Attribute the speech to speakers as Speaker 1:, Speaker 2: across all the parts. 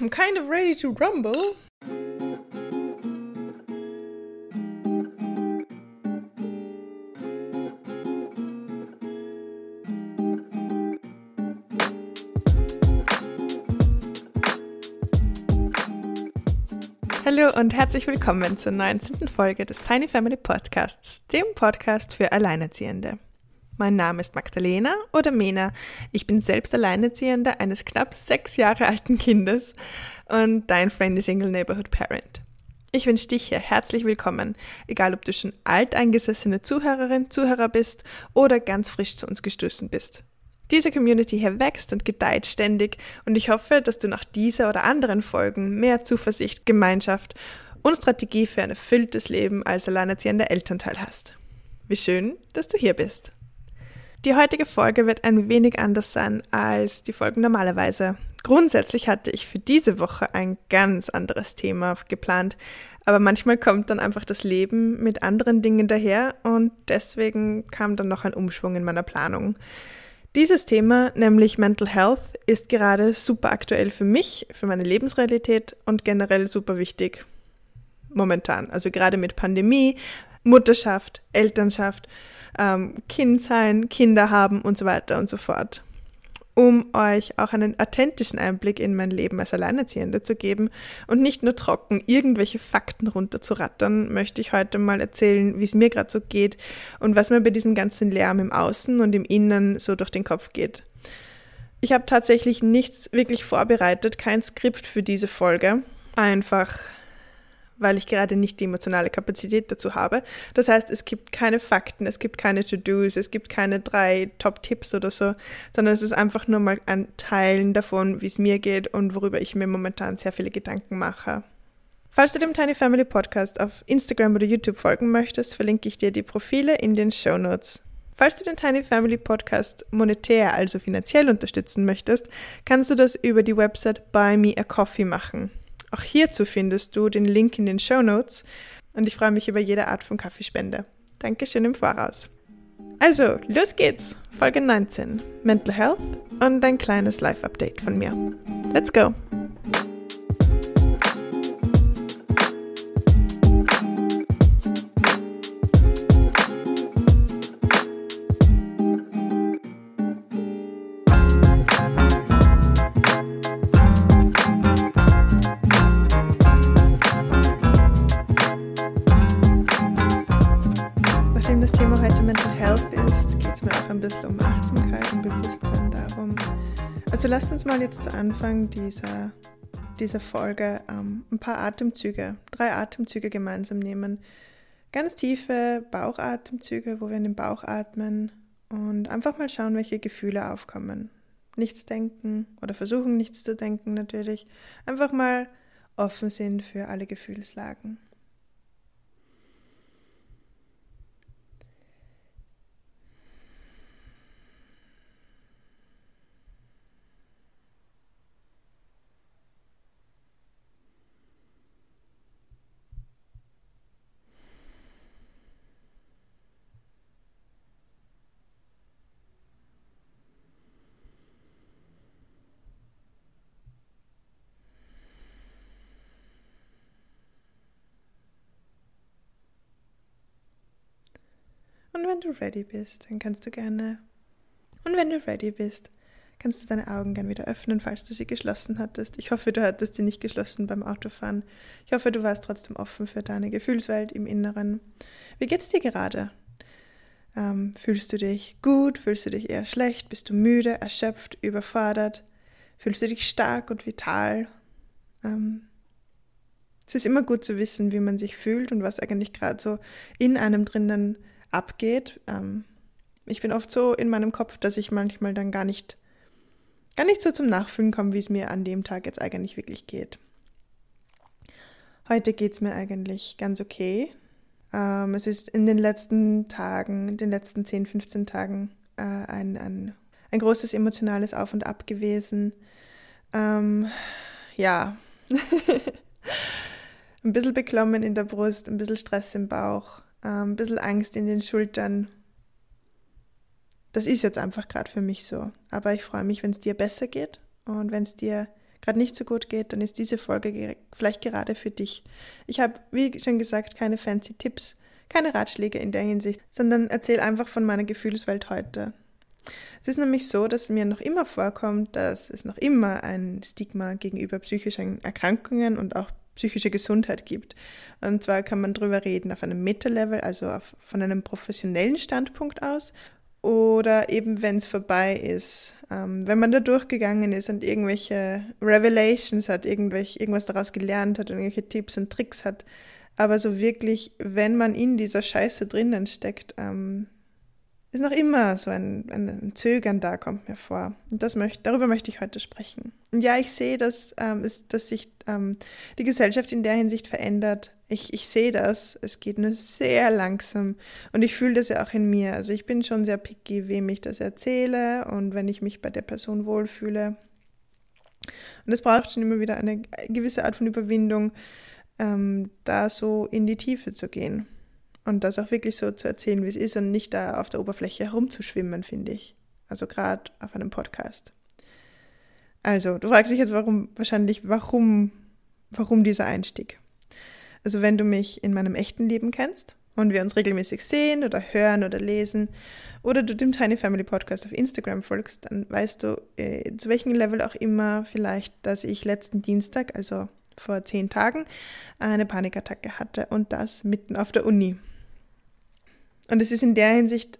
Speaker 1: I'm kind of ready to rumble. Hallo und herzlich willkommen zur 19. Folge des Tiny Family Podcasts, dem Podcast für Alleinerziehende. Mein Name ist Magdalena oder Mena. Ich bin selbst Alleinerziehende eines knapp sechs Jahre alten Kindes und dein Friendly Single Neighborhood Parent. Ich wünsche dich hier herzlich willkommen, egal ob du schon alteingesessene Zuhörerin, Zuhörer bist oder ganz frisch zu uns gestoßen bist. Diese Community hier wächst und gedeiht ständig und ich hoffe, dass du nach dieser oder anderen Folgen mehr Zuversicht, Gemeinschaft und Strategie für ein erfülltes Leben als alleinerziehender Elternteil hast. Wie schön, dass du hier bist. Die heutige Folge wird ein wenig anders sein als die Folgen normalerweise. Grundsätzlich hatte ich für diese Woche ein ganz anderes Thema geplant, aber manchmal kommt dann einfach das Leben mit anderen Dingen daher und deswegen kam dann noch ein Umschwung in meiner Planung. Dieses Thema, nämlich Mental Health, ist gerade super aktuell für mich, für meine Lebensrealität und generell super wichtig momentan. Also gerade mit Pandemie, Mutterschaft, Elternschaft ähm, Kind sein, Kinder haben und so weiter und so fort. Um euch auch einen authentischen Einblick in mein Leben als Alleinerziehende zu geben und nicht nur trocken irgendwelche Fakten runterzurattern, möchte ich heute mal erzählen, wie es mir gerade so geht und was mir bei diesem ganzen Lärm im Außen und im Innen so durch den Kopf geht. Ich habe tatsächlich nichts wirklich vorbereitet, kein Skript für diese Folge. Einfach weil ich gerade nicht die emotionale Kapazität dazu habe. Das heißt, es gibt keine Fakten, es gibt keine To-Dos, es gibt keine drei Top-Tipps oder so, sondern es ist einfach nur mal ein Teilen davon, wie es mir geht und worüber ich mir momentan sehr viele Gedanken mache. Falls du dem Tiny Family Podcast auf Instagram oder YouTube folgen möchtest, verlinke ich dir die Profile in den Show Notes. Falls du den Tiny Family Podcast monetär, also finanziell unterstützen möchtest, kannst du das über die Website Buy Me a Coffee machen. Auch hierzu findest du den Link in den Show Notes und ich freue mich über jede Art von Kaffeespende. Dankeschön im Voraus. Also, los geht's! Folge 19: Mental Health und ein kleines Live-Update von mir. Let's go! Jetzt zu Anfang dieser, dieser Folge ähm, ein paar Atemzüge, drei Atemzüge gemeinsam nehmen. Ganz tiefe Bauchatemzüge, wo wir in den Bauch atmen und einfach mal schauen, welche Gefühle aufkommen. Nichts denken oder versuchen nichts zu denken natürlich. Einfach mal offen sind für alle Gefühlslagen. Und wenn du ready bist, dann kannst du gerne. Und wenn du ready bist, kannst du deine Augen gerne wieder öffnen, falls du sie geschlossen hattest. Ich hoffe, du hattest sie nicht geschlossen beim Autofahren. Ich hoffe, du warst trotzdem offen für deine Gefühlswelt im Inneren. Wie geht's dir gerade? Ähm, fühlst du dich gut? Fühlst du dich eher schlecht? Bist du müde, erschöpft, überfordert? Fühlst du dich stark und vital? Ähm, es ist immer gut zu wissen, wie man sich fühlt und was eigentlich gerade so in einem drinnen abgeht. Ähm, ich bin oft so in meinem Kopf, dass ich manchmal dann gar nicht, gar nicht so zum Nachfühlen komme, wie es mir an dem Tag jetzt eigentlich wirklich geht. Heute geht es mir eigentlich ganz okay. Ähm, es ist in den letzten Tagen, in den letzten 10, 15 Tagen äh, ein, ein, ein großes emotionales Auf und Ab gewesen. Ähm, ja, ein bisschen beklommen in der Brust, ein bisschen Stress im Bauch, ein bisschen Angst in den Schultern. Das ist jetzt einfach gerade für mich so. Aber ich freue mich, wenn es dir besser geht und wenn es dir gerade nicht so gut geht, dann ist diese Folge vielleicht gerade für dich. Ich habe, wie schon gesagt, keine fancy Tipps, keine Ratschläge in der Hinsicht, sondern erzähle einfach von meiner Gefühlswelt heute. Es ist nämlich so, dass mir noch immer vorkommt, dass es noch immer ein Stigma gegenüber psychischen Erkrankungen und auch psychische Gesundheit gibt. Und zwar kann man darüber reden auf einem Meta-Level, also auf, von einem professionellen Standpunkt aus oder eben wenn es vorbei ist, ähm, wenn man da durchgegangen ist und irgendwelche Revelations hat, irgendwelche, irgendwas daraus gelernt hat, irgendwelche Tipps und Tricks hat. Aber so wirklich, wenn man in dieser Scheiße drinnen steckt, ähm, ist noch immer so ein, ein, Zögern da, kommt mir vor. Und das möchte, darüber möchte ich heute sprechen. Und ja, ich sehe, dass, ähm, ist, dass sich ähm, die Gesellschaft in der Hinsicht verändert. Ich, ich sehe das. Es geht nur sehr langsam. Und ich fühle das ja auch in mir. Also ich bin schon sehr picky, wem ich das erzähle und wenn ich mich bei der Person wohlfühle. Und es braucht schon immer wieder eine gewisse Art von Überwindung, ähm, da so in die Tiefe zu gehen. Und das auch wirklich so zu erzählen, wie es ist und nicht da auf der Oberfläche herumzuschwimmen, finde ich. Also gerade auf einem Podcast. Also, du fragst dich jetzt warum, wahrscheinlich, warum, warum dieser Einstieg? Also, wenn du mich in meinem echten Leben kennst und wir uns regelmäßig sehen oder hören oder lesen oder du dem Tiny Family Podcast auf Instagram folgst, dann weißt du, äh, zu welchem Level auch immer vielleicht, dass ich letzten Dienstag, also vor zehn Tagen, eine Panikattacke hatte und das mitten auf der Uni. Und es ist in der Hinsicht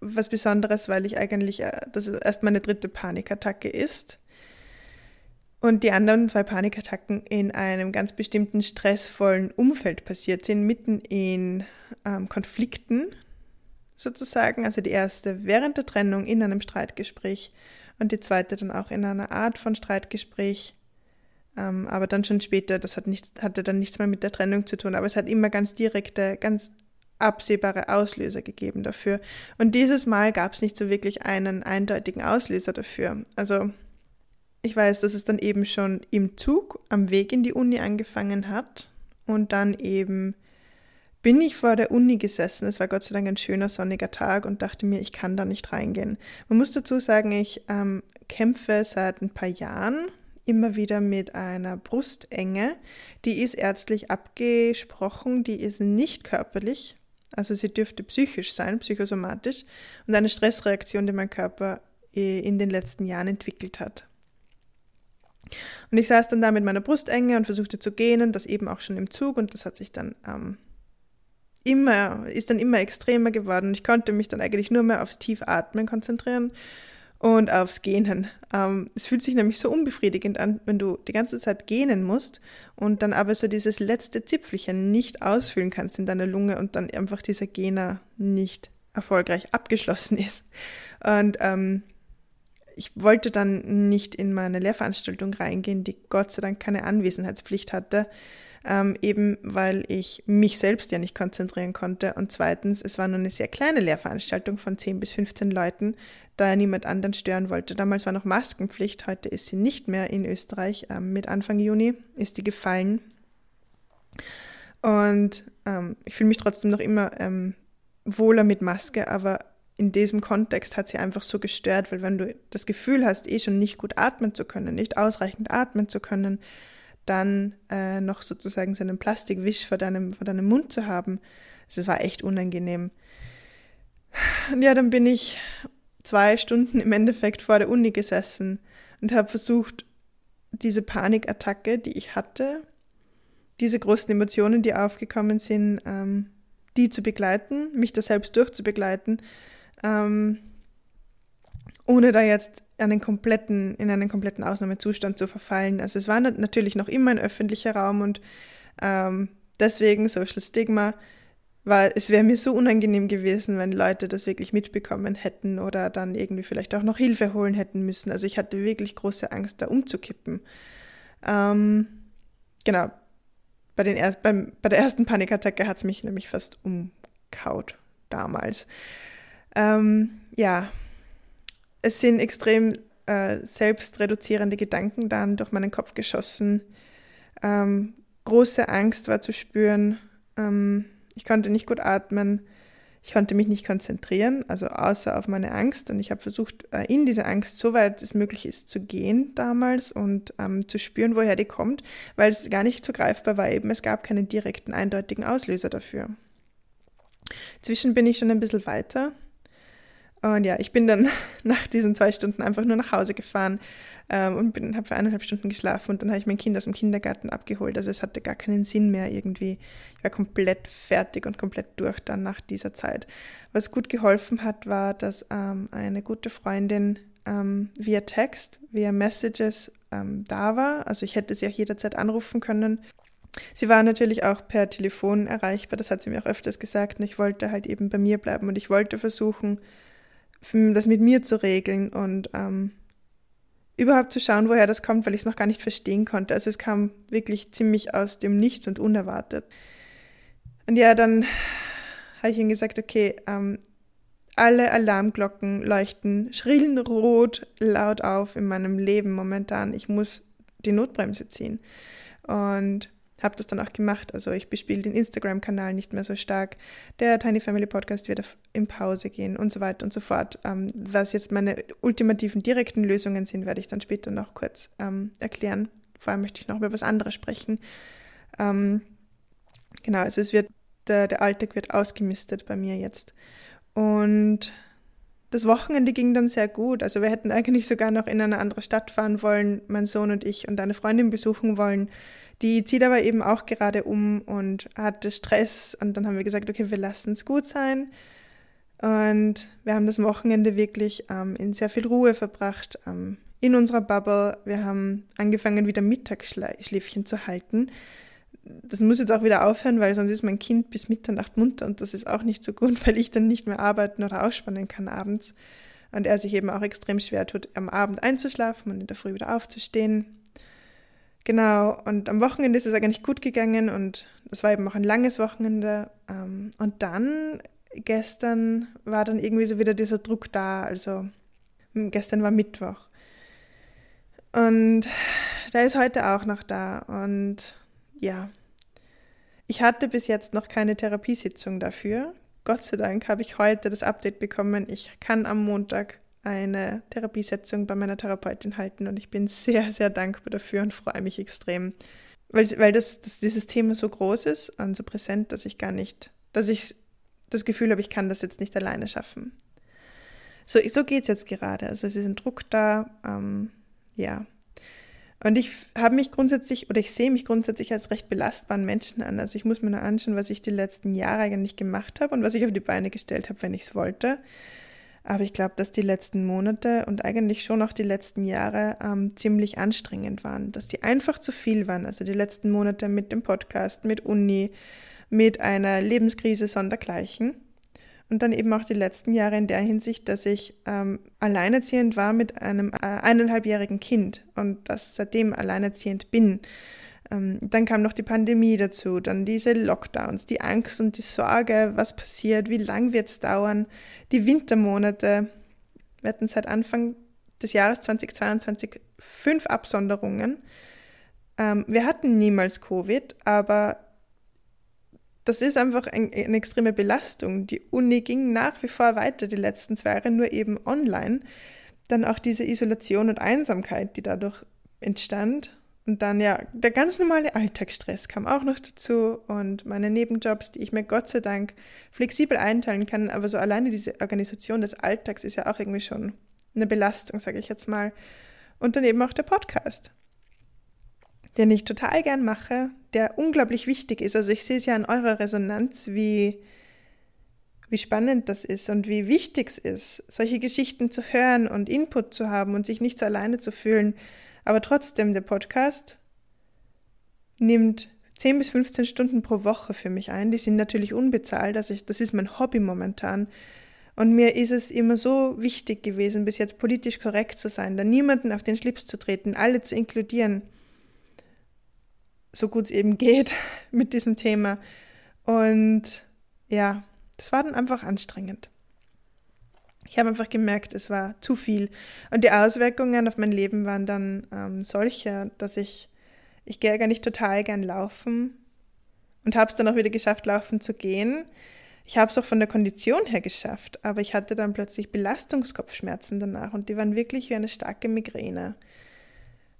Speaker 1: was Besonderes, weil ich eigentlich, äh, das erst meine dritte Panikattacke ist. Und die anderen zwei Panikattacken in einem ganz bestimmten stressvollen Umfeld passiert sind, mitten in ähm, Konflikten sozusagen. Also die erste während der Trennung in einem Streitgespräch und die zweite dann auch in einer Art von Streitgespräch. Ähm, aber dann schon später, das hat nicht, hatte dann nichts mehr mit der Trennung zu tun, aber es hat immer ganz direkte, ganz absehbare Auslöser gegeben dafür. Und dieses Mal gab es nicht so wirklich einen eindeutigen Auslöser dafür. Also ich weiß, dass es dann eben schon im Zug am Weg in die Uni angefangen hat und dann eben bin ich vor der Uni gesessen. Es war Gott sei Dank ein schöner sonniger Tag und dachte mir, ich kann da nicht reingehen. Man muss dazu sagen, ich ähm, kämpfe seit ein paar Jahren immer wieder mit einer Brustenge. Die ist ärztlich abgesprochen, die ist nicht körperlich. Also sie dürfte psychisch sein, psychosomatisch und eine Stressreaktion, die mein Körper eh in den letzten Jahren entwickelt hat. Und ich saß dann da mit meiner Brustenge und versuchte zu gähnen, das eben auch schon im Zug und das hat sich dann ähm, immer, ist dann immer extremer geworden. Ich konnte mich dann eigentlich nur mehr aufs Tiefatmen konzentrieren und aufs Gähnen. Ähm, es fühlt sich nämlich so unbefriedigend an, wenn du die ganze Zeit gähnen musst und dann aber so dieses letzte Zipfelchen nicht ausfüllen kannst in deiner Lunge und dann einfach dieser Gähner nicht erfolgreich abgeschlossen ist. Und ähm, ich wollte dann nicht in meine Lehrveranstaltung reingehen, die Gott sei Dank keine Anwesenheitspflicht hatte, ähm, eben weil ich mich selbst ja nicht konzentrieren konnte. Und zweitens, es war nur eine sehr kleine Lehrveranstaltung von 10 bis 15 Leuten, da er niemand anderen stören wollte. Damals war noch Maskenpflicht, heute ist sie nicht mehr in Österreich. Ähm, mit Anfang Juni ist die gefallen. Und ähm, ich fühle mich trotzdem noch immer ähm, wohler mit Maske, aber in diesem Kontext hat sie einfach so gestört, weil wenn du das Gefühl hast, eh schon nicht gut atmen zu können, nicht ausreichend atmen zu können, dann äh, noch sozusagen so einen Plastikwisch vor deinem, vor deinem Mund zu haben, das war echt unangenehm. Und ja, dann bin ich zwei Stunden im Endeffekt vor der Uni gesessen und habe versucht, diese Panikattacke, die ich hatte, diese großen Emotionen, die aufgekommen sind, ähm, die zu begleiten, mich da selbst durchzubegleiten, ähm, ohne da jetzt einen kompletten, in einen kompletten Ausnahmezustand zu verfallen. Also es war natürlich noch immer ein öffentlicher Raum und ähm, deswegen Social Stigma weil es wäre mir so unangenehm gewesen, wenn Leute das wirklich mitbekommen hätten oder dann irgendwie vielleicht auch noch Hilfe holen hätten müssen. Also ich hatte wirklich große Angst, da umzukippen. Ähm, genau. Bei, den er beim, bei der ersten Panikattacke hat es mich nämlich fast umkaut damals. Ähm, ja, es sind extrem äh, selbstreduzierende Gedanken dann durch meinen Kopf geschossen. Ähm, große Angst war zu spüren. Ähm, ich konnte nicht gut atmen. Ich konnte mich nicht konzentrieren, also außer auf meine Angst. Und ich habe versucht, äh, in diese Angst, so weit es möglich ist, zu gehen damals und ähm, zu spüren, woher die kommt, weil es gar nicht so greifbar war. Eben, es gab keinen direkten, eindeutigen Auslöser dafür. Inzwischen bin ich schon ein bisschen weiter. Und ja, ich bin dann nach diesen zwei Stunden einfach nur nach Hause gefahren ähm, und habe für eineinhalb Stunden geschlafen und dann habe ich mein Kind aus dem Kindergarten abgeholt. Also es hatte gar keinen Sinn mehr irgendwie. Ich war komplett fertig und komplett durch dann nach dieser Zeit. Was gut geholfen hat, war, dass ähm, eine gute Freundin ähm, via Text, via Messages ähm, da war. Also ich hätte sie auch jederzeit anrufen können. Sie war natürlich auch per Telefon erreichbar, das hat sie mir auch öfters gesagt. Und ich wollte halt eben bei mir bleiben und ich wollte versuchen, das mit mir zu regeln und ähm, überhaupt zu schauen, woher das kommt, weil ich es noch gar nicht verstehen konnte. Also es kam wirklich ziemlich aus dem Nichts und unerwartet. Und ja, dann habe ich ihm gesagt, okay, ähm, alle Alarmglocken leuchten schrillen rot laut auf in meinem Leben momentan. Ich muss die Notbremse ziehen. Und habe das dann auch gemacht. Also ich bespiele den Instagram-Kanal nicht mehr so stark. Der Tiny Family Podcast wird in Pause gehen und so weiter und so fort. Ähm, was jetzt meine ultimativen direkten Lösungen sind, werde ich dann später noch kurz ähm, erklären. Vor allem möchte ich noch über was anderes sprechen. Ähm, genau, also es wird, der, der Alltag wird ausgemistet bei mir jetzt. Und das Wochenende ging dann sehr gut. Also wir hätten eigentlich sogar noch in eine andere Stadt fahren wollen, mein Sohn und ich, und eine Freundin besuchen wollen. Die zieht aber eben auch gerade um und hatte Stress. Und dann haben wir gesagt, okay, wir lassen es gut sein. Und wir haben das Wochenende wirklich ähm, in sehr viel Ruhe verbracht, ähm, in unserer Bubble. Wir haben angefangen, wieder Mittagsschläfchen zu halten. Das muss jetzt auch wieder aufhören, weil sonst ist mein Kind bis Mitternacht munter und das ist auch nicht so gut, weil ich dann nicht mehr arbeiten oder ausspannen kann abends. Und er sich eben auch extrem schwer tut, am Abend einzuschlafen und in der Früh wieder aufzustehen. Genau, und am Wochenende ist es eigentlich gut gegangen und es war eben auch ein langes Wochenende. Ähm, und dann, gestern war dann irgendwie so wieder dieser Druck da. Also gestern war Mittwoch. Und da ist heute auch noch da. Und ja, ich hatte bis jetzt noch keine Therapiesitzung dafür. Gott sei Dank habe ich heute das Update bekommen. Ich kann am Montag eine Therapiesetzung bei meiner Therapeutin halten und ich bin sehr, sehr dankbar dafür und freue mich extrem, weil, weil das, das, dieses Thema so groß ist und so präsent, dass ich gar nicht, dass ich das Gefühl habe, ich kann das jetzt nicht alleine schaffen. So, so geht es jetzt gerade. Also es ist ein Druck da, ähm, ja. Und ich habe mich grundsätzlich, oder ich sehe mich grundsätzlich als recht belastbaren Menschen an. Also ich muss mir nur anschauen, was ich die letzten Jahre eigentlich gemacht habe und was ich auf die Beine gestellt habe, wenn ich es wollte. Aber ich glaube, dass die letzten Monate und eigentlich schon auch die letzten Jahre ähm, ziemlich anstrengend waren, dass die einfach zu viel waren. Also die letzten Monate mit dem Podcast, mit Uni, mit einer Lebenskrise sondergleichen. Und dann eben auch die letzten Jahre in der Hinsicht, dass ich ähm, alleinerziehend war mit einem äh, eineinhalbjährigen Kind und das seitdem alleinerziehend bin. Ähm, dann kam noch die Pandemie dazu, dann diese Lockdowns, die Angst und die Sorge, was passiert, wie lang wird es dauern, die Wintermonate. Wir hatten seit Anfang des Jahres 2022 fünf Absonderungen. Ähm, wir hatten niemals Covid, aber das ist einfach ein, eine extreme Belastung. Die Uni ging nach wie vor weiter die letzten zwei Jahre, nur eben online. Dann auch diese Isolation und Einsamkeit, die dadurch entstand. Und dann ja, der ganz normale Alltagsstress kam auch noch dazu und meine Nebenjobs, die ich mir Gott sei Dank flexibel einteilen kann. Aber so alleine diese Organisation des Alltags ist ja auch irgendwie schon eine Belastung, sage ich jetzt mal. Und dann eben auch der Podcast, den ich total gern mache, der unglaublich wichtig ist. Also ich sehe es ja an eurer Resonanz, wie, wie spannend das ist und wie wichtig es ist, solche Geschichten zu hören und Input zu haben und sich nicht so alleine zu fühlen. Aber trotzdem, der Podcast nimmt 10 bis 15 Stunden pro Woche für mich ein. Die sind natürlich unbezahlt. Also ich, das ist mein Hobby momentan. Und mir ist es immer so wichtig gewesen, bis jetzt politisch korrekt zu sein, da niemanden auf den Schlips zu treten, alle zu inkludieren, so gut es eben geht mit diesem Thema. Und ja, das war dann einfach anstrengend. Ich habe einfach gemerkt, es war zu viel. Und die Auswirkungen auf mein Leben waren dann ähm, solche, dass ich, ich gehe gar nicht total gern laufen und habe es dann auch wieder geschafft, laufen zu gehen. Ich habe es auch von der Kondition her geschafft, aber ich hatte dann plötzlich Belastungskopfschmerzen danach und die waren wirklich wie eine starke Migräne.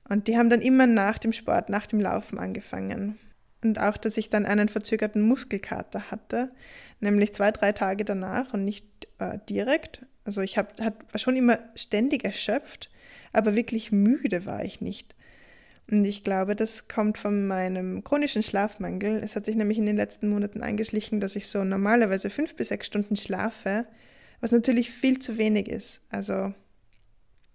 Speaker 1: Und die haben dann immer nach dem Sport, nach dem Laufen angefangen. Und auch, dass ich dann einen verzögerten Muskelkater hatte, nämlich zwei, drei Tage danach und nicht äh, direkt. Also ich hab, hat, war schon immer ständig erschöpft, aber wirklich müde war ich nicht. Und ich glaube, das kommt von meinem chronischen Schlafmangel. Es hat sich nämlich in den letzten Monaten eingeschlichen, dass ich so normalerweise fünf bis sechs Stunden schlafe, was natürlich viel zu wenig ist. Also,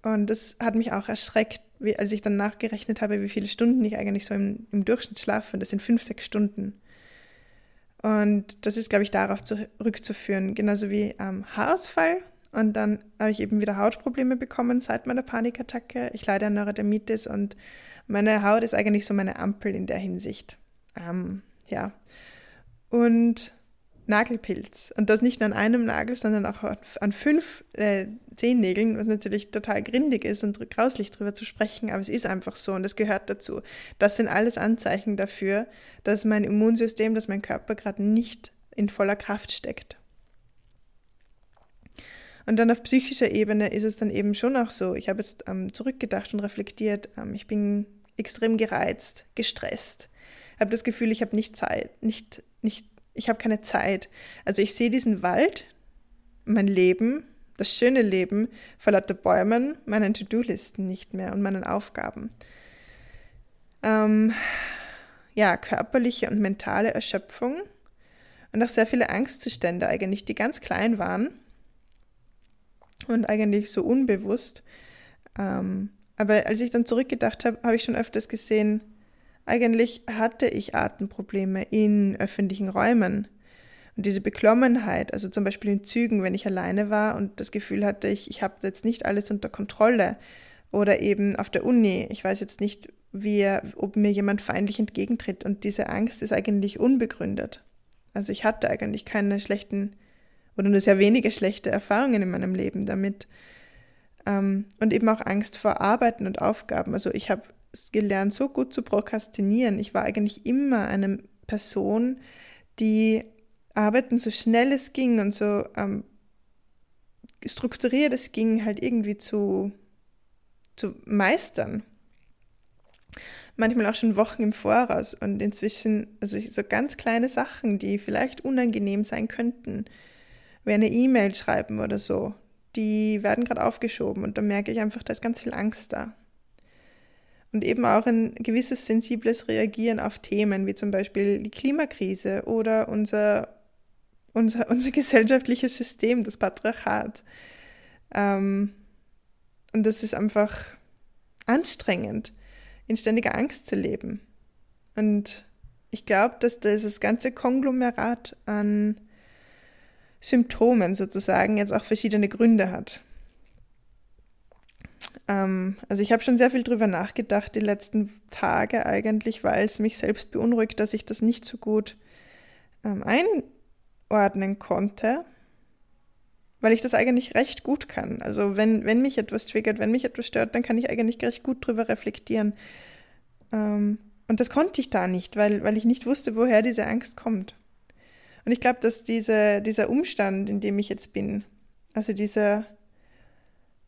Speaker 1: und das hat mich auch erschreckt, wie, als ich dann nachgerechnet habe, wie viele Stunden ich eigentlich so im, im Durchschnitt schlafe. Das sind fünf, sechs Stunden. Und das ist, glaube ich, darauf zurückzuführen, genauso wie ähm, Haarausfall. Und dann habe ich eben wieder Hautprobleme bekommen seit meiner Panikattacke. Ich leide an Neurodermitis und meine Haut ist eigentlich so meine Ampel in der Hinsicht. Ähm, ja. Und Nagelpilz. Und das nicht nur an einem Nagel, sondern auch an fünf äh, Zehennägeln, was natürlich total grindig ist und grauslich drüber zu sprechen, aber es ist einfach so und das gehört dazu. Das sind alles Anzeichen dafür, dass mein Immunsystem, dass mein Körper gerade nicht in voller Kraft steckt. Und dann auf psychischer Ebene ist es dann eben schon auch so. Ich habe jetzt ähm, zurückgedacht und reflektiert. Ähm, ich bin extrem gereizt, gestresst. Habe das Gefühl, ich habe nicht Zeit, nicht, nicht ich habe keine Zeit. Also ich sehe diesen Wald, mein Leben, das schöne Leben vor lauter Bäumen, meinen To-Do-Listen nicht mehr und meinen Aufgaben. Ähm, ja, körperliche und mentale Erschöpfung und auch sehr viele Angstzustände eigentlich, die ganz klein waren und eigentlich so unbewusst. Ähm, aber als ich dann zurückgedacht habe, habe ich schon öfters gesehen, eigentlich hatte ich Atemprobleme in öffentlichen Räumen. Und diese Beklommenheit, also zum Beispiel in Zügen, wenn ich alleine war und das Gefühl hatte, ich, ich habe jetzt nicht alles unter Kontrolle. Oder eben auf der Uni, ich weiß jetzt nicht, wie, ob mir jemand feindlich entgegentritt. Und diese Angst ist eigentlich unbegründet. Also ich hatte eigentlich keine schlechten oder nur sehr wenige schlechte Erfahrungen in meinem Leben damit. Ähm, und eben auch Angst vor Arbeiten und Aufgaben. Also ich habe gelernt, so gut zu prokrastinieren. Ich war eigentlich immer eine Person, die Arbeiten so schnell es ging und so ähm, strukturiert es ging, halt irgendwie zu, zu meistern. Manchmal auch schon Wochen im Voraus und inzwischen, also so ganz kleine Sachen, die vielleicht unangenehm sein könnten, wie eine E-Mail schreiben oder so, die werden gerade aufgeschoben und da merke ich einfach, da ist ganz viel Angst da und eben auch ein gewisses sensibles Reagieren auf Themen wie zum Beispiel die Klimakrise oder unser, unser, unser gesellschaftliches System, das Patriarchat. Ähm, und das ist einfach anstrengend, in ständiger Angst zu leben. Und ich glaube, dass dieses ganze Konglomerat an Symptomen sozusagen jetzt auch verschiedene Gründe hat. Ähm, also ich habe schon sehr viel drüber nachgedacht die letzten Tage eigentlich, weil es mich selbst beunruhigt, dass ich das nicht so gut ähm, einordnen konnte, weil ich das eigentlich recht gut kann. Also wenn, wenn mich etwas triggert, wenn mich etwas stört, dann kann ich eigentlich recht gut drüber reflektieren. Ähm, und das konnte ich da nicht, weil, weil ich nicht wusste, woher diese Angst kommt. Und ich glaube, dass diese, dieser Umstand, in dem ich jetzt bin, also dieser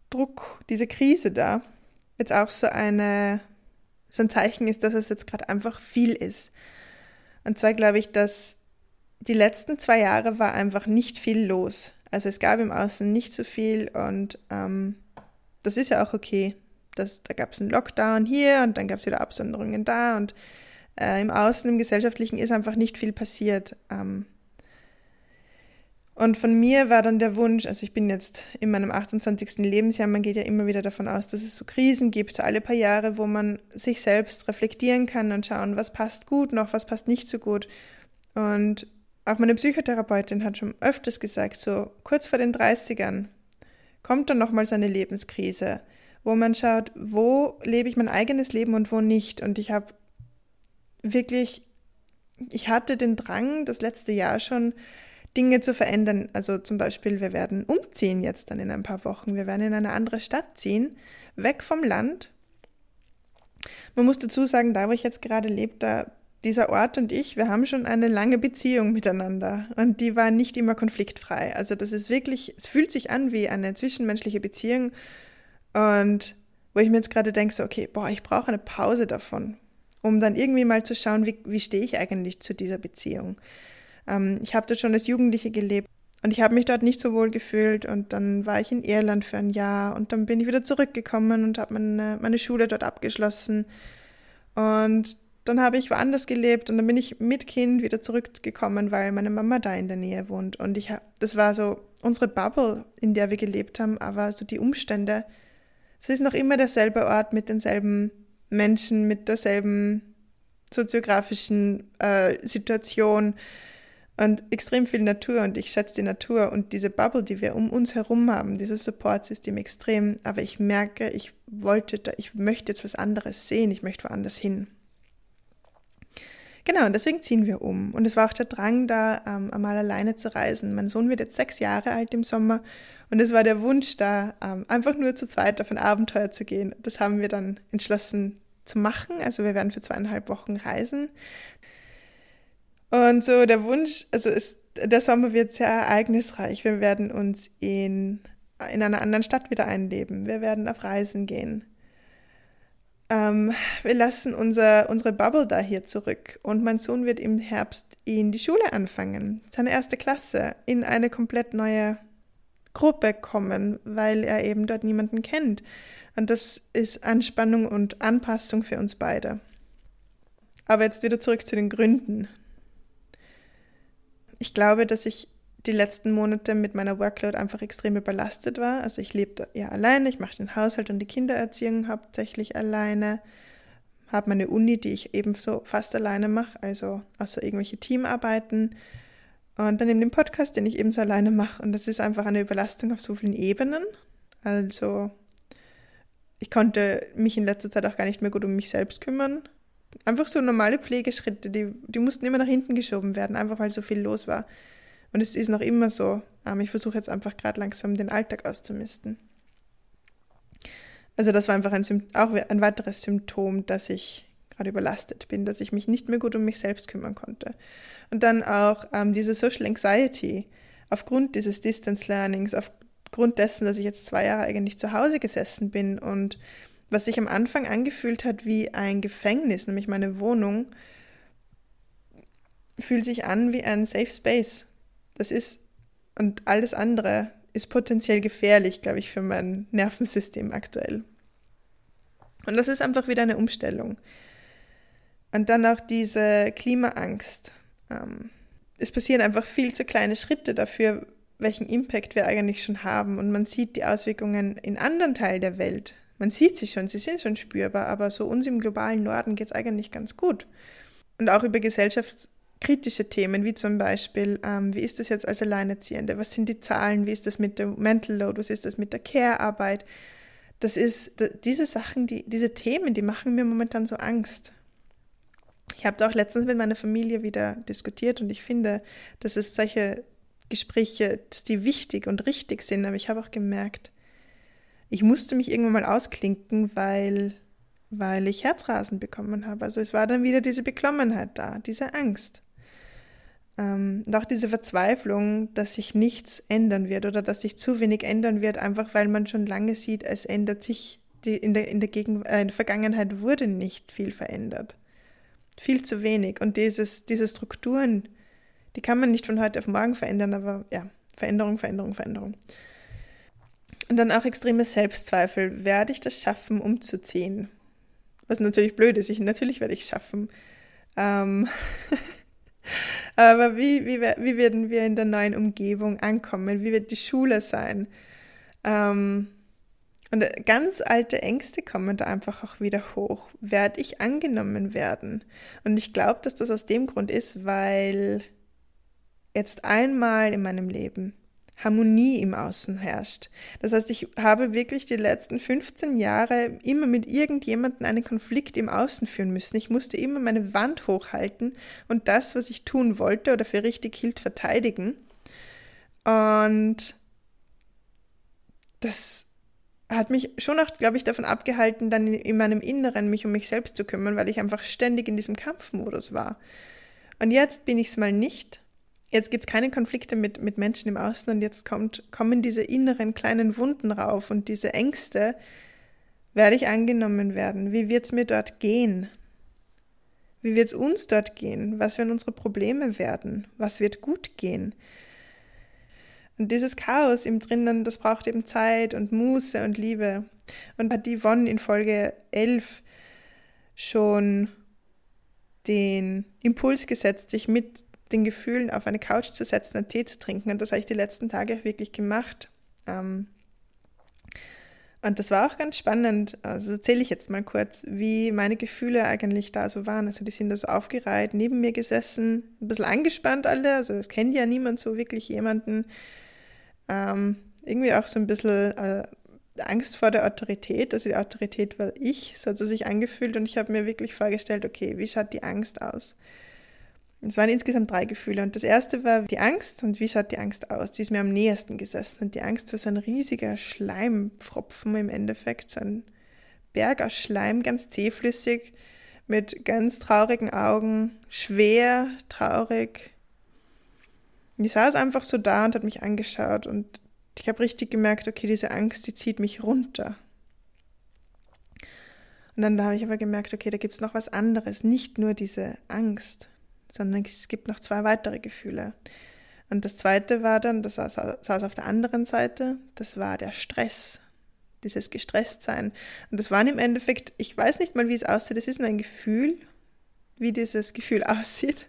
Speaker 1: Druck, diese Krise da, jetzt auch so eine so ein Zeichen ist, dass es jetzt gerade einfach viel ist. Und zwar glaube ich, dass die letzten zwei Jahre war einfach nicht viel los. Also es gab im Außen nicht so viel und ähm, das ist ja auch okay. Das, da gab es einen Lockdown hier und dann gab es wieder Absonderungen da und äh, im Außen, im Gesellschaftlichen ist einfach nicht viel passiert. Ähm, und von mir war dann der Wunsch, also ich bin jetzt in meinem 28. Lebensjahr, man geht ja immer wieder davon aus, dass es so Krisen gibt, alle paar Jahre, wo man sich selbst reflektieren kann und schauen, was passt gut noch, was passt nicht so gut. Und auch meine Psychotherapeutin hat schon öfters gesagt, so kurz vor den 30ern kommt dann nochmal so eine Lebenskrise, wo man schaut, wo lebe ich mein eigenes Leben und wo nicht. Und ich habe wirklich, ich hatte den Drang, das letzte Jahr schon, Dinge zu verändern. Also zum Beispiel, wir werden umziehen jetzt dann in ein paar Wochen. Wir werden in eine andere Stadt ziehen, weg vom Land. Man muss dazu sagen, da wo ich jetzt gerade lebe, da dieser Ort und ich, wir haben schon eine lange Beziehung miteinander und die war nicht immer konfliktfrei. Also das ist wirklich, es fühlt sich an wie eine zwischenmenschliche Beziehung und wo ich mir jetzt gerade denke, so, okay, boah, ich brauche eine Pause davon, um dann irgendwie mal zu schauen, wie, wie stehe ich eigentlich zu dieser Beziehung. Ähm, ich habe dort schon als Jugendliche gelebt und ich habe mich dort nicht so wohl gefühlt und dann war ich in Irland für ein Jahr und dann bin ich wieder zurückgekommen und habe meine, meine Schule dort abgeschlossen und dann habe ich woanders gelebt und dann bin ich mit Kind wieder zurückgekommen, weil meine Mama da in der Nähe wohnt. Und ich das war so unsere Bubble, in der wir gelebt haben, aber so die Umstände. Es ist noch immer derselbe Ort mit denselben Menschen, mit derselben soziografischen äh, Situation und extrem viel Natur und ich schätze die Natur und diese Bubble, die wir um uns herum haben, dieses Support-System extrem. Aber ich merke, ich wollte da, ich möchte jetzt was anderes sehen, ich möchte woanders hin. Genau, und deswegen ziehen wir um. Und es war auch der Drang da, ähm, einmal alleine zu reisen. Mein Sohn wird jetzt sechs Jahre alt im Sommer und es war der Wunsch da, ähm, einfach nur zu zweit auf ein Abenteuer zu gehen. Das haben wir dann entschlossen zu machen. Also wir werden für zweieinhalb Wochen reisen. Und so der Wunsch, also ist, der Sommer wird sehr ereignisreich. Wir werden uns in, in einer anderen Stadt wieder einleben. Wir werden auf Reisen gehen ähm, wir lassen unser, unsere Bubble da hier zurück und mein Sohn wird im Herbst in die Schule anfangen, seine erste Klasse, in eine komplett neue Gruppe kommen, weil er eben dort niemanden kennt. Und das ist Anspannung und Anpassung für uns beide. Aber jetzt wieder zurück zu den Gründen. Ich glaube, dass ich die letzten Monate mit meiner Workload einfach extrem überlastet war. Also ich lebe ja alleine, ich mache den Haushalt und die Kindererziehung hauptsächlich alleine, habe meine Uni, die ich ebenso fast alleine mache, also außer irgendwelche Teamarbeiten. Und dann eben den Podcast, den ich ebenso alleine mache. Und das ist einfach eine Überlastung auf so vielen Ebenen. Also ich konnte mich in letzter Zeit auch gar nicht mehr gut um mich selbst kümmern. Einfach so normale Pflegeschritte, die, die mussten immer nach hinten geschoben werden, einfach weil so viel los war. Und es ist noch immer so. Ähm, ich versuche jetzt einfach gerade langsam den Alltag auszumisten. Also das war einfach ein, auch ein weiteres Symptom, dass ich gerade überlastet bin, dass ich mich nicht mehr gut um mich selbst kümmern konnte. Und dann auch ähm, diese Social Anxiety aufgrund dieses Distance Learnings, aufgrund dessen, dass ich jetzt zwei Jahre eigentlich zu Hause gesessen bin und was sich am Anfang angefühlt hat wie ein Gefängnis, nämlich meine Wohnung, fühlt sich an wie ein Safe Space. Das ist, und alles andere ist potenziell gefährlich, glaube ich, für mein Nervensystem aktuell. Und das ist einfach wieder eine Umstellung. Und dann auch diese Klimaangst. Ähm, es passieren einfach viel zu kleine Schritte dafür, welchen Impact wir eigentlich schon haben. Und man sieht die Auswirkungen in anderen Teilen der Welt. Man sieht sie schon, sie sind schon spürbar, aber so uns im globalen Norden geht es eigentlich ganz gut. Und auch über Gesellschafts- kritische Themen, wie zum Beispiel, ähm, wie ist das jetzt als Alleinerziehende? Was sind die Zahlen? Wie ist das mit der Mental Load? Was ist das mit der Care-Arbeit? Das ist, diese Sachen, die, diese Themen, die machen mir momentan so Angst. Ich habe da auch letztens mit meiner Familie wieder diskutiert und ich finde, dass es solche Gespräche, dass die wichtig und richtig sind, aber ich habe auch gemerkt, ich musste mich irgendwann mal ausklinken, weil, weil ich Herzrasen bekommen habe. Also es war dann wieder diese Beklommenheit da, diese Angst. Ähm, und auch diese Verzweiflung, dass sich nichts ändern wird oder dass sich zu wenig ändern wird, einfach weil man schon lange sieht, es ändert sich, die, in, der, in, der Gegen äh, in der Vergangenheit wurde nicht viel verändert. Viel zu wenig. Und dieses, diese Strukturen, die kann man nicht von heute auf morgen verändern, aber ja, Veränderung, Veränderung, Veränderung. Und dann auch extreme Selbstzweifel. Werde ich das schaffen, umzuziehen? Was natürlich blöd ist. Ich, natürlich werde ich es schaffen. Ähm Aber wie, wie, wie werden wir in der neuen Umgebung ankommen? Wie wird die Schule sein? Ähm, und ganz alte Ängste kommen da einfach auch wieder hoch. Werde ich angenommen werden? Und ich glaube, dass das aus dem Grund ist, weil jetzt einmal in meinem Leben Harmonie im Außen herrscht. Das heißt, ich habe wirklich die letzten 15 Jahre immer mit irgendjemandem einen Konflikt im Außen führen müssen. Ich musste immer meine Wand hochhalten und das, was ich tun wollte oder für richtig hielt, verteidigen. Und das hat mich schon auch, glaube ich, davon abgehalten, dann in meinem Inneren mich um mich selbst zu kümmern, weil ich einfach ständig in diesem Kampfmodus war. Und jetzt bin ich es mal nicht. Jetzt gibt es keine Konflikte mit, mit Menschen im Außen und jetzt kommt, kommen diese inneren kleinen Wunden rauf und diese Ängste. Werde ich angenommen werden? Wie wird es mir dort gehen? Wie wird es uns dort gehen? Was werden unsere Probleme werden? Was wird gut gehen? Und dieses Chaos im Drinnen, das braucht eben Zeit und Muße und Liebe. Und hat die Yvonne in Folge 11 schon den Impuls gesetzt, sich mit den Gefühlen auf eine Couch zu setzen und Tee zu trinken. Und das habe ich die letzten Tage wirklich gemacht. Ähm, und das war auch ganz spannend. Also erzähle ich jetzt mal kurz, wie meine Gefühle eigentlich da so waren. Also die sind da so aufgereiht, neben mir gesessen, ein bisschen angespannt alle. Also es kennt ja niemand so wirklich jemanden. Ähm, irgendwie auch so ein bisschen äh, Angst vor der Autorität. Also die Autorität war ich, so hat sie sich angefühlt. Und ich habe mir wirklich vorgestellt, okay, wie schaut die Angst aus? Es waren insgesamt drei Gefühle. Und das erste war die Angst. Und wie schaut die Angst aus? Die ist mir am nähersten gesessen. Und die Angst war so ein riesiger Schleimpfropfen im Endeffekt. So ein Berg aus Schleim, ganz zähflüssig, mit ganz traurigen Augen, schwer, traurig. Und die saß einfach so da und hat mich angeschaut. Und ich habe richtig gemerkt, okay, diese Angst, die zieht mich runter. Und dann habe ich aber gemerkt, okay, da gibt es noch was anderes, nicht nur diese Angst sondern es gibt noch zwei weitere Gefühle. Und das zweite war dann, das saß, saß auf der anderen Seite, das war der Stress, dieses Gestresstsein. Und das waren im Endeffekt, ich weiß nicht mal, wie es aussieht, es ist nur ein Gefühl, wie dieses Gefühl aussieht.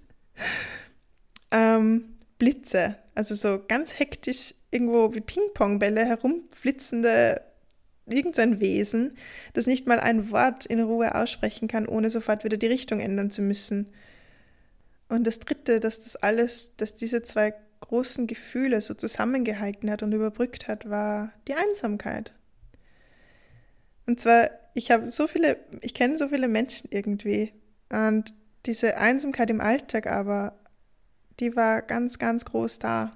Speaker 1: Ähm, Blitze, also so ganz hektisch irgendwo wie Ping-Pong-Bälle herumflitzende irgendein Wesen, das nicht mal ein Wort in Ruhe aussprechen kann, ohne sofort wieder die Richtung ändern zu müssen. Und das Dritte, dass das alles, dass diese zwei großen Gefühle so zusammengehalten hat und überbrückt hat, war die Einsamkeit. Und zwar, ich habe so viele, ich kenne so viele Menschen irgendwie. Und diese Einsamkeit im Alltag aber, die war ganz, ganz groß da.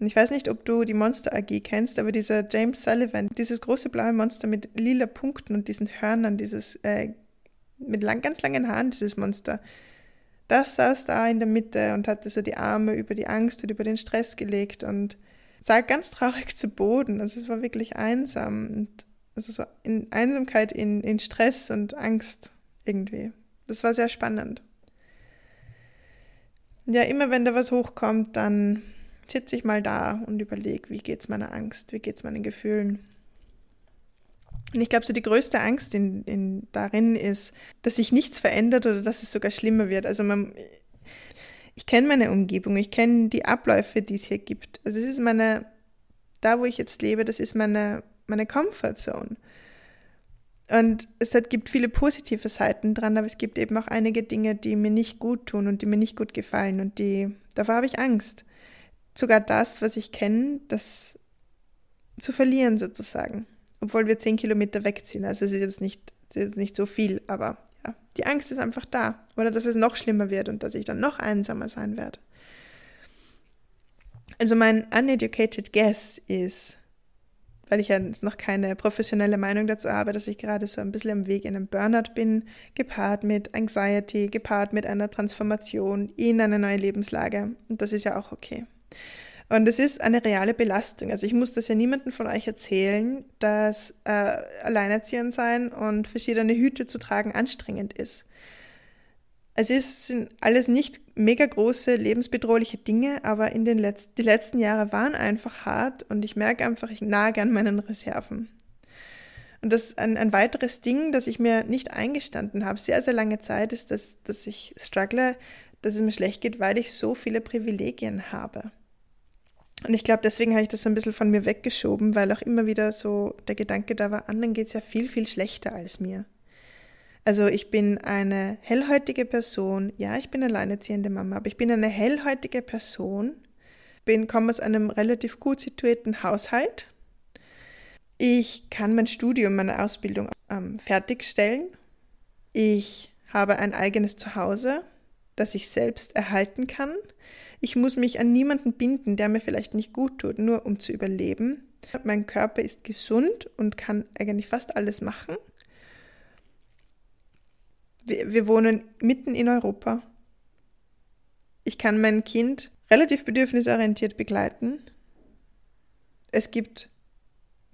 Speaker 1: Und ich weiß nicht, ob du die Monster AG kennst, aber dieser James Sullivan, dieses große blaue Monster mit lila Punkten und diesen Hörnern, dieses äh, mit lang, ganz langen Haaren, dieses Monster, das saß da in der Mitte und hatte so die Arme über die Angst und über den Stress gelegt und sah ganz traurig zu Boden. Also es war wirklich einsam und also so in Einsamkeit, in, in Stress und Angst irgendwie. Das war sehr spannend. Ja, immer wenn da was hochkommt, dann sitze ich mal da und überlege, wie geht's meiner Angst, wie geht's meinen Gefühlen. Und ich glaube, so die größte Angst in, in, darin ist, dass sich nichts verändert oder dass es sogar schlimmer wird. Also man, ich kenne meine Umgebung, ich kenne die Abläufe, die es hier gibt. Also das ist meine, da wo ich jetzt lebe, das ist meine, meine Comfortzone. Und es hat, gibt viele positive Seiten dran, aber es gibt eben auch einige Dinge, die mir nicht gut tun und die mir nicht gut gefallen und die, davor habe ich Angst. Sogar das, was ich kenne, das zu verlieren sozusagen obwohl wir zehn Kilometer wegziehen. Also es ist jetzt nicht, ist jetzt nicht so viel, aber ja, die Angst ist einfach da. Oder dass es noch schlimmer wird und dass ich dann noch einsamer sein werde. Also mein uneducated guess ist, weil ich ja jetzt noch keine professionelle Meinung dazu habe, dass ich gerade so ein bisschen am Weg in einem Burnout bin, gepaart mit Anxiety, gepaart mit einer Transformation in eine neue Lebenslage. Und das ist ja auch okay. Und es ist eine reale Belastung. Also ich muss das ja niemandem von euch erzählen, dass äh, alleinerziehend sein und verschiedene Hüte zu tragen anstrengend ist. Es ist, sind alles nicht mega große, lebensbedrohliche Dinge, aber in den letzten, die letzten Jahre waren einfach hart und ich merke einfach, ich nage an meinen Reserven. Und das ein, ein weiteres Ding, das ich mir nicht eingestanden habe, sehr, sehr lange Zeit, ist, dass, dass ich struggle, dass es mir schlecht geht, weil ich so viele Privilegien habe. Und ich glaube, deswegen habe ich das so ein bisschen von mir weggeschoben, weil auch immer wieder so der Gedanke da war, anderen geht es ja viel, viel schlechter als mir. Also ich bin eine hellhäutige Person, ja, ich bin alleinerziehende Mama, aber ich bin eine hellhäutige Person, bin, komme aus einem relativ gut situierten Haushalt. Ich kann mein Studium, meine Ausbildung ähm, fertigstellen. Ich habe ein eigenes Zuhause, das ich selbst erhalten kann. Ich muss mich an niemanden binden, der mir vielleicht nicht gut tut, nur um zu überleben. Mein Körper ist gesund und kann eigentlich fast alles machen. Wir, wir wohnen mitten in Europa. Ich kann mein Kind relativ bedürfnisorientiert begleiten. Es gibt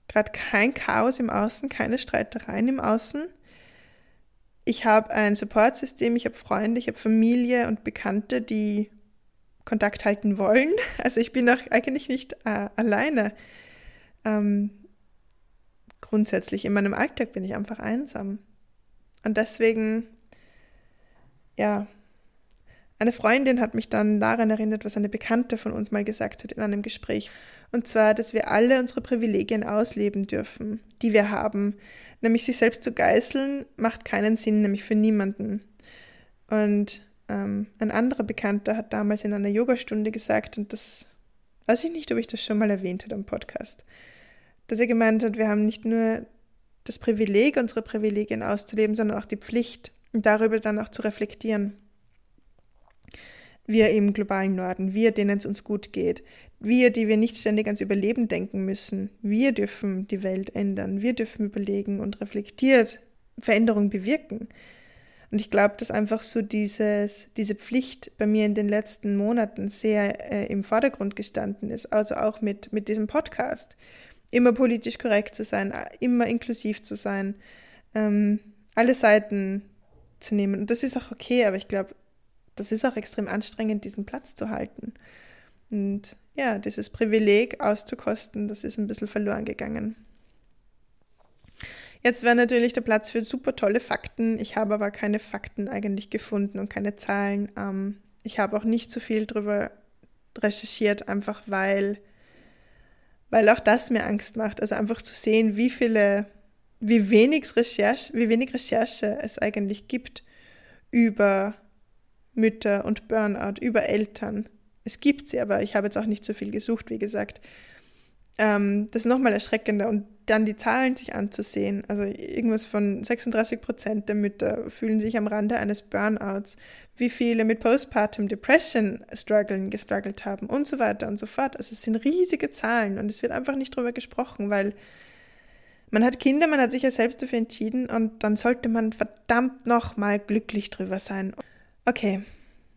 Speaker 1: gerade kein Chaos im Außen, keine Streitereien im Außen. Ich habe ein Supportsystem, ich habe Freunde, ich habe Familie und Bekannte, die Kontakt halten wollen. Also ich bin auch eigentlich nicht äh, alleine. Ähm, grundsätzlich in meinem Alltag bin ich einfach einsam. Und deswegen, ja, eine Freundin hat mich dann daran erinnert, was eine Bekannte von uns mal gesagt hat in einem Gespräch. Und zwar, dass wir alle unsere Privilegien ausleben dürfen, die wir haben. Nämlich sich selbst zu geißeln, macht keinen Sinn, nämlich für niemanden. Und ähm, ein anderer Bekannter hat damals in einer Yogastunde gesagt, und das weiß ich nicht, ob ich das schon mal erwähnt habe am Podcast, dass er gemeint hat, wir haben nicht nur das Privileg, unsere Privilegien auszuleben, sondern auch die Pflicht darüber dann auch zu reflektieren. Wir im globalen Norden, wir, denen es uns gut geht, wir, die wir nicht ständig ans Überleben denken müssen, wir dürfen die Welt ändern, wir dürfen überlegen und reflektiert Veränderung bewirken. Und ich glaube, dass einfach so dieses, diese Pflicht bei mir in den letzten Monaten sehr äh, im Vordergrund gestanden ist. Also auch mit, mit diesem Podcast. Immer politisch korrekt zu sein, immer inklusiv zu sein, ähm, alle Seiten zu nehmen. Und das ist auch okay, aber ich glaube, das ist auch extrem anstrengend, diesen Platz zu halten. Und ja, dieses Privileg auszukosten, das ist ein bisschen verloren gegangen. Jetzt wäre natürlich der Platz für super tolle Fakten. Ich habe aber keine Fakten eigentlich gefunden und keine Zahlen. Ähm, ich habe auch nicht so viel darüber recherchiert, einfach weil, weil auch das mir Angst macht. Also einfach zu sehen, wie viele, wie wenig Recherche, wie wenig Recherche es eigentlich gibt über Mütter und Burnout, über Eltern. Es gibt sie, aber ich habe jetzt auch nicht so viel gesucht, wie gesagt. Ähm, das ist nochmal erschreckender. Und dann die Zahlen sich anzusehen, also irgendwas von 36 Prozent der Mütter fühlen sich am Rande eines Burnouts, wie viele mit Postpartum Depression strugglen, gestruggelt haben und so weiter und so fort. Also es sind riesige Zahlen und es wird einfach nicht drüber gesprochen, weil man hat Kinder, man hat sich ja selbst dafür entschieden und dann sollte man verdammt nochmal glücklich drüber sein. Okay,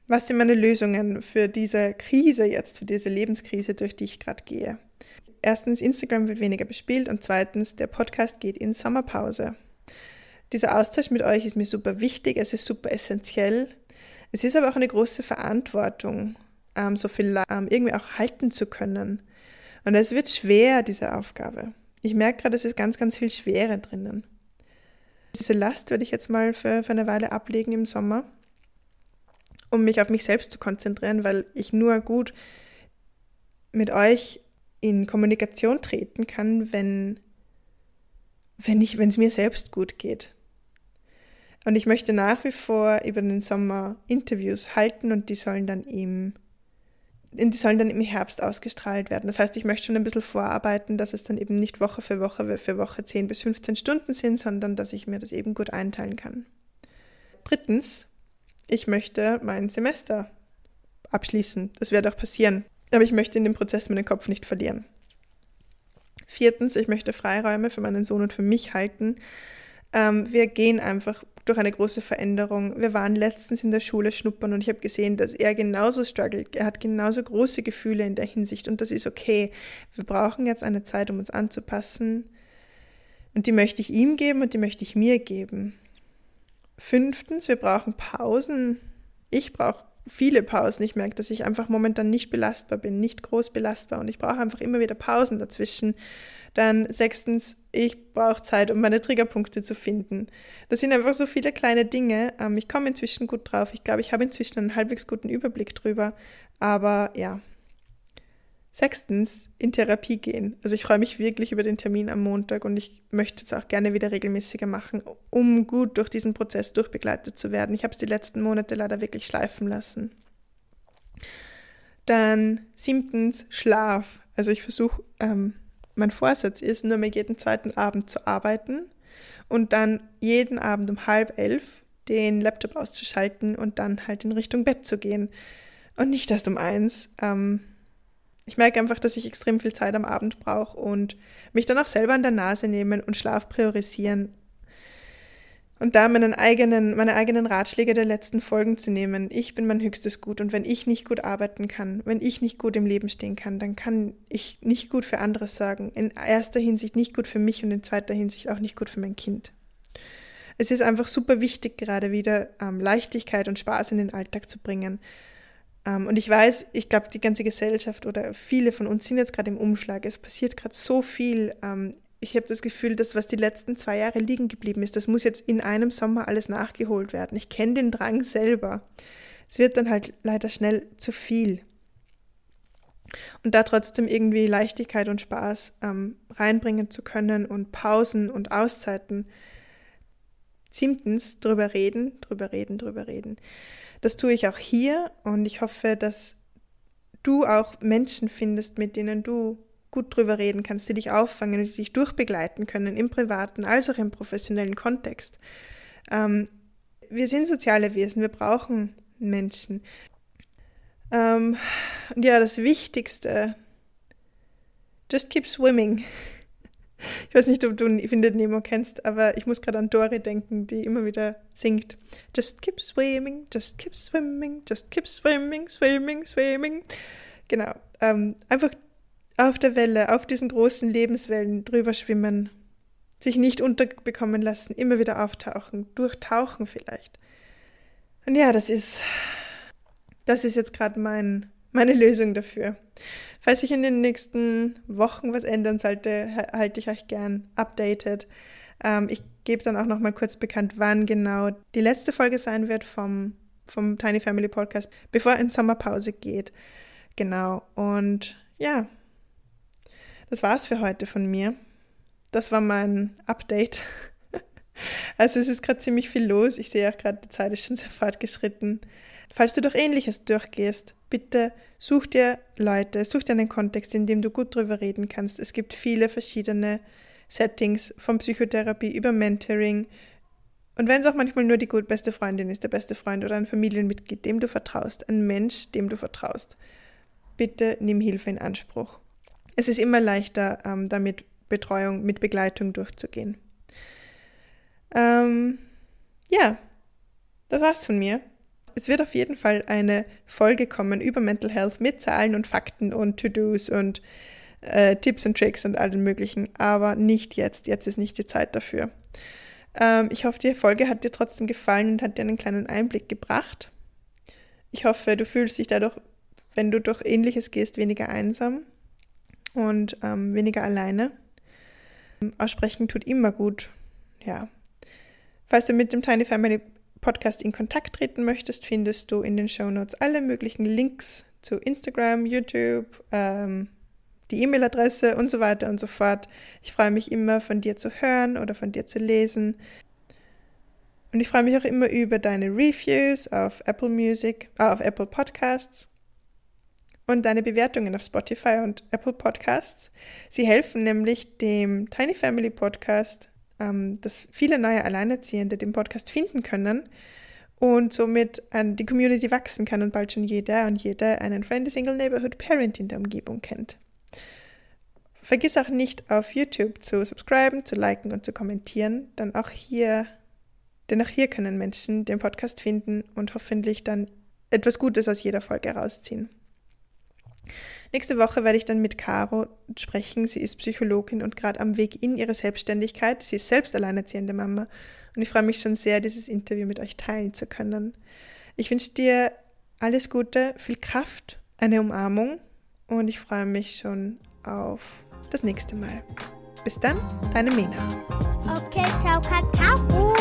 Speaker 1: was sind meine Lösungen für diese Krise jetzt, für diese Lebenskrise, durch die ich gerade gehe? Erstens, Instagram wird weniger bespielt und zweitens, der Podcast geht in Sommerpause. Dieser Austausch mit euch ist mir super wichtig, es ist super essentiell. Es ist aber auch eine große Verantwortung, ähm, so viel ähm, irgendwie auch halten zu können. Und es wird schwer, diese Aufgabe. Ich merke gerade, es ist ganz, ganz viel Schwere drinnen. Diese Last werde ich jetzt mal für, für eine Weile ablegen im Sommer, um mich auf mich selbst zu konzentrieren, weil ich nur gut mit euch in Kommunikation treten kann, wenn, wenn ich, wenn es mir selbst gut geht. Und ich möchte nach wie vor über den Sommer Interviews halten und die sollen dann im, die sollen dann im Herbst ausgestrahlt werden. Das heißt, ich möchte schon ein bisschen vorarbeiten, dass es dann eben nicht Woche für Woche für Woche 10 bis 15 Stunden sind, sondern dass ich mir das eben gut einteilen kann. Drittens, ich möchte mein Semester abschließen. Das wird auch passieren aber ich möchte in dem Prozess meinen Kopf nicht verlieren. Viertens, ich möchte Freiräume für meinen Sohn und für mich halten. Ähm, wir gehen einfach durch eine große Veränderung. Wir waren letztens in der Schule schnuppern und ich habe gesehen, dass er genauso struggelt. Er hat genauso große Gefühle in der Hinsicht und das ist okay. Wir brauchen jetzt eine Zeit, um uns anzupassen. Und die möchte ich ihm geben und die möchte ich mir geben. Fünftens, wir brauchen Pausen. Ich brauche viele Pausen. Ich merke, dass ich einfach momentan nicht belastbar bin, nicht groß belastbar und ich brauche einfach immer wieder Pausen dazwischen. Dann sechstens, ich brauche Zeit, um meine Triggerpunkte zu finden. Das sind einfach so viele kleine Dinge. Ähm, ich komme inzwischen gut drauf. Ich glaube, ich habe inzwischen einen halbwegs guten Überblick drüber. Aber ja, Sechstens, in Therapie gehen. Also ich freue mich wirklich über den Termin am Montag und ich möchte es auch gerne wieder regelmäßiger machen, um gut durch diesen Prozess durchbegleitet zu werden. Ich habe es die letzten Monate leider wirklich schleifen lassen. Dann siebtens, Schlaf. Also ich versuche, ähm, mein Vorsatz ist, nur mehr jeden zweiten Abend zu arbeiten und dann jeden Abend um halb elf den Laptop auszuschalten und dann halt in Richtung Bett zu gehen. Und nicht erst um eins. Ähm, Ich merke einfach, dass ich extrem viel Zeit am Abend brauche und mich dann auch selber an der Nase nehmen und Schlaf priorisieren und da meinen eigenen, meine eigenen Ratschläge der letzten Folgen zu nehmen. Ich bin mein höchstes Gut und wenn ich nicht gut arbeiten kann, wenn ich nicht gut im Leben stehen kann, dann kann ich nicht gut für andere sorgen. In erster Hinsicht nicht gut für mich und in zweiter Hinsicht auch nicht gut für mein Kind. Es ist einfach super wichtig, gerade wieder ähm, Leichtigkeit und Spaß in den Alltag zu bringen. Ähm, und ich weiß, ich glaube, die ganze Gesellschaft oder viele von uns sind jetzt gerade im Umschlag. Es passiert gerade so viel ähm, ich habe das Gefühl, dass was die letzten zwei Jahre liegen geblieben ist, das muss jetzt in einem Sommer alles nachgeholt werden. Ich kenne den Drang selber. Es wird dann halt leider schnell zu viel. Und da trotzdem irgendwie Leichtigkeit und Spaß ähm, reinbringen zu können und Pausen und Auszeiten. Siebtens, drüber reden, drüber reden, drüber reden. Das tue ich auch hier und ich hoffe, dass du auch Menschen findest, mit denen du gut drüber reden kannst, die dich auffangen und die dich durchbegleiten können, im privaten als auch im professionellen Kontext. Ähm, wir sind soziale Wesen, wir brauchen Menschen. Ähm, und ja, das Wichtigste, just keep swimming. Ich weiß nicht, ob du Findet Nemo kennst, aber ich muss gerade an Dory denken, die immer wieder singt. Just keep swimming, just keep swimming, just keep swimming, swimming, swimming. Genau. Ähm, einfach auf der Welle, auf diesen großen Lebenswellen drüber schwimmen, sich nicht unterbekommen lassen, immer wieder auftauchen, durchtauchen vielleicht. Und ja, das ist, das ist jetzt gerade mein, meine Lösung dafür. Falls sich in den nächsten Wochen was ändern sollte, halte ich euch gern updated. Ähm, ich gebe dann auch noch mal kurz bekannt, wann genau die letzte Folge sein wird vom, vom Tiny Family Podcast, bevor in Sommerpause geht. Genau. Und ja, das war's für heute von mir. Das war mein Update. Also es ist gerade ziemlich viel los. Ich sehe auch gerade, die Zeit ist schon sehr fortgeschritten. Falls du durch Ähnliches durchgehst, bitte such dir Leute, such dir einen Kontext, in dem du gut drüber reden kannst. Es gibt viele verschiedene Settings, von Psychotherapie über Mentoring. Und wenn es auch manchmal nur die gut beste Freundin ist, der beste Freund oder ein Familienmitglied, dem du vertraust, ein Mensch, dem du vertraust, bitte nimm Hilfe in Anspruch es ist immer leichter, ähm, damit Betreuung, mit Begleitung durchzugehen. Ähm, ja, das war's von mir. Es wird auf jeden Fall eine Folge kommen über Mental Health mit Zahlen und Fakten und To-Dos und äh, Tipps und Tricks und allen möglichen, aber nicht jetzt. Jetzt ist nicht die Zeit dafür. Ähm, ich hoffe, die Folge hat dir trotzdem gefallen und hat dir einen kleinen Einblick gebracht. Ich hoffe, du fühlst dich dadurch, wenn du durch Ähnliches gehst, weniger einsam und ähm, weniger alleine. Aussprechen tut immer gut. Ja. Falls du mit dem Tiny Family Podcast in Kontakt treten möchtest, findest du in den Show Notes alle möglichen Links zu Instagram, YouTube, ähm, die E-Mail-Adresse und so weiter und so fort. Ich freue mich immer, von dir zu hören oder von dir zu lesen. Und ich freue mich auch immer über deine Reviews auf Apple Music, äh, auf Apple Podcasts und deine Bewertungen auf Spotify und Apple Podcasts. Sie helfen nämlich dem Tiny Family Podcast, ähm, dass viele neue Alleinerziehende den Podcast finden können und somit an die Community wachsen kann und bald schon jeder und jede einen Friendly Single Neighborhood Parent in der Umgebung kennt. Vergiss auch nicht auf YouTube zu subscriben, zu liken und zu kommentieren, dann auch hier, denn auch hier können Menschen den Podcast finden und hoffentlich dann etwas Gutes aus jeder Folge herausziehen. Nächste Woche werde ich dann mit Caro sprechen. Sie ist Psychologin und gerade am Weg in ihre Selbstständigkeit. Sie ist selbst alleinerziehende Mama und ich freue mich schon sehr, dieses Interview mit euch teilen zu können. Ich wünsche dir alles Gute, viel Kraft, eine Umarmung und ich freue mich schon auf das nächste Mal. Bis dann, deine Mena.
Speaker 2: Okay, ciao, Kakao.